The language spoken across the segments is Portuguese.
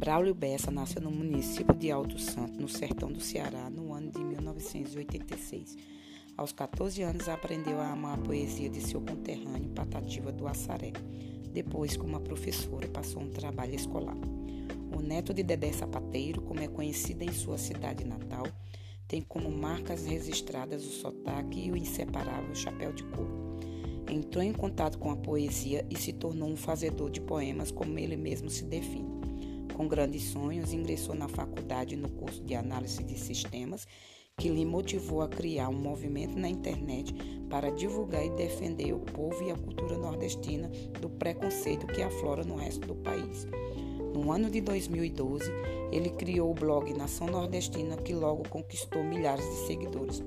Braulio Bessa nasceu no município de Alto Santo, no sertão do Ceará, no ano de 1986. Aos 14 anos, aprendeu a amar a poesia de seu conterrâneo Patativa do Assaré. Depois, como professora, passou um trabalho escolar. O neto de Dedé Sapateiro, como é conhecida em sua cidade natal, tem como marcas registradas o sotaque e o inseparável chapéu de couro. Entrou em contato com a poesia e se tornou um fazedor de poemas, como ele mesmo se define. Com grandes sonhos, ingressou na faculdade no curso de análise de sistemas, que lhe motivou a criar um movimento na internet para divulgar e defender o povo e a cultura nordestina do preconceito que aflora no resto do país. No ano de 2012, ele criou o blog Nação Nordestina, que logo conquistou milhares de seguidores.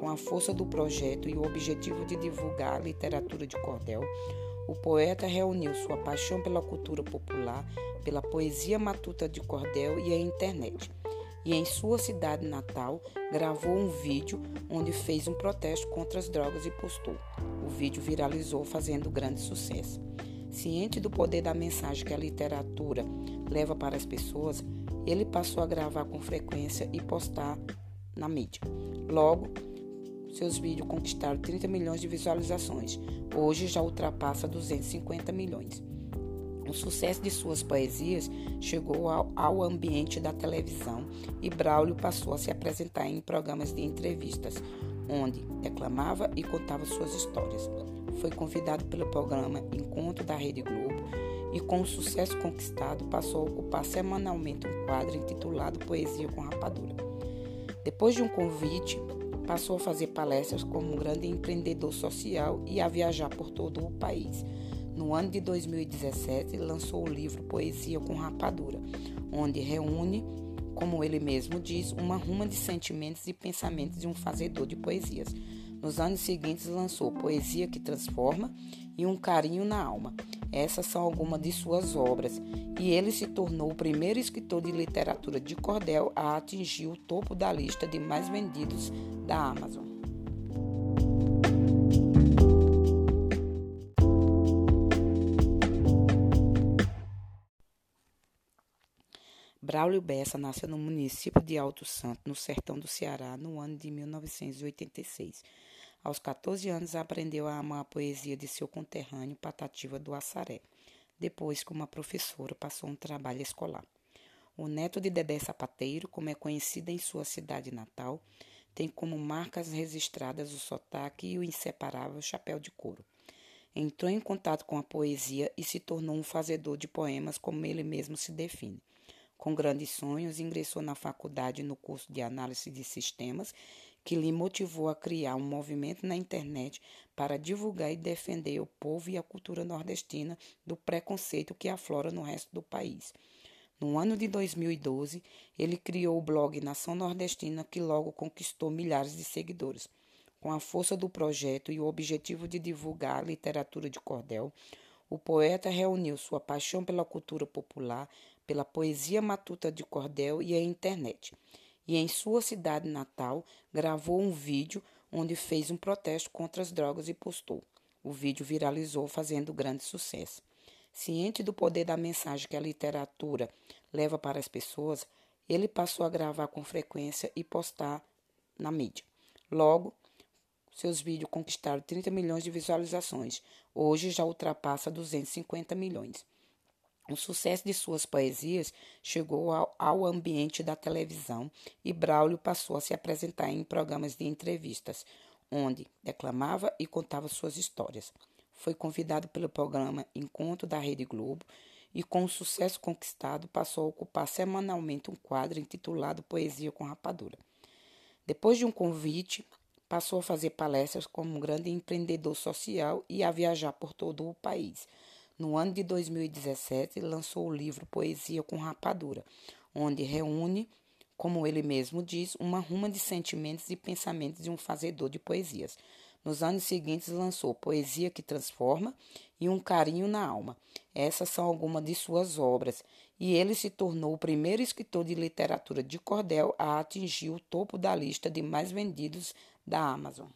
Com a força do projeto e o objetivo de divulgar a literatura de cordel, o poeta reuniu sua paixão pela cultura popular, pela poesia matuta de cordel e a internet. E em sua cidade natal, gravou um vídeo onde fez um protesto contra as drogas e postou. O vídeo viralizou, fazendo grande sucesso. Ciente do poder da mensagem que a literatura leva para as pessoas, ele passou a gravar com frequência e postar na mídia. Logo, seus vídeos conquistaram 30 milhões de visualizações. Hoje já ultrapassa 250 milhões. O sucesso de suas poesias chegou ao, ao, ambiente da televisão e Braulio passou a se apresentar em programas de entrevistas, onde declamava e contava suas histórias. Foi convidado pelo programa Encontro da Rede Globo e, com o sucesso conquistado, passou a ocupar semanalmente um quadro intitulado Poesia com Rapadura. Depois de um convite, Passou a fazer palestras como um grande empreendedor social e a viajar por todo o país. No ano de 2017, lançou o livro Poesia com Rapadura, onde reúne, como ele mesmo diz, uma ruma de sentimentos e pensamentos de um fazedor de poesias. Nos anos seguintes, lançou Poesia que Transforma e Um Carinho na Alma. Essas são algumas de suas obras, e ele se tornou o primeiro escritor de literatura de cordel a atingir o topo da lista de mais vendidos da Amazon. Braulio Bessa nasceu no município de Alto Santo, no sertão do Ceará, no ano de 1986. Aos 14 anos, aprendeu a amar a poesia de seu conterrâneo Patativa do Assaré. Depois, como professora, passou um trabalho escolar. O neto de Dedé Sapateiro, como é conhecida em sua cidade natal, tem como marcas registradas o sotaque e o inseparável chapéu de couro. Entrou em contato com a poesia e se tornou um fazedor de poemas, como ele mesmo se define. Com grandes sonhos, ingressou na faculdade no curso de análise de sistemas que lhe motivou a criar um movimento na internet para divulgar e defender o povo e a cultura nordestina do preconceito que aflora no resto do país. No ano de 2012, ele criou o blog Nação Nordestina, que logo conquistou milhares de seguidores. Com a força do projeto e o objetivo de divulgar a literatura de cordel, o poeta reuniu sua paixão pela cultura popular, pela poesia matuta de cordel e a internet e em sua cidade natal gravou um vídeo onde fez um protesto contra as drogas e postou. O vídeo viralizou, fazendo grande sucesso. Ciente do poder da mensagem que a literatura leva para as pessoas, ele passou a gravar com frequência e postar na mídia. Logo, seus vídeos conquistaram 30 milhões de visualizações. Hoje já ultrapassa 250 milhões. O sucesso de suas poesias chegou ao, ao, ambiente da televisão e Braulio passou a se apresentar em programas de entrevistas, onde declamava e contava suas histórias. Foi convidado pelo programa Encontro da Rede Globo e, com o sucesso conquistado, passou a ocupar semanalmente um quadro intitulado Poesia com Rapadura. Depois de um convite, passou a fazer palestras como um grande empreendedor social e a viajar por todo o país no ano de 2017, lançou o livro Poesia com Rapadura, onde reúne, como ele mesmo diz, uma ruma de sentimentos e pensamentos de um fazedor de poesias. Nos anos seguintes, lançou Poesia que Transforma e Um Carinho na Alma. Essas são algumas de suas obras, e ele se tornou o primeiro escritor de literatura de cordel a atingir o topo da lista de mais vendidos da Amazon.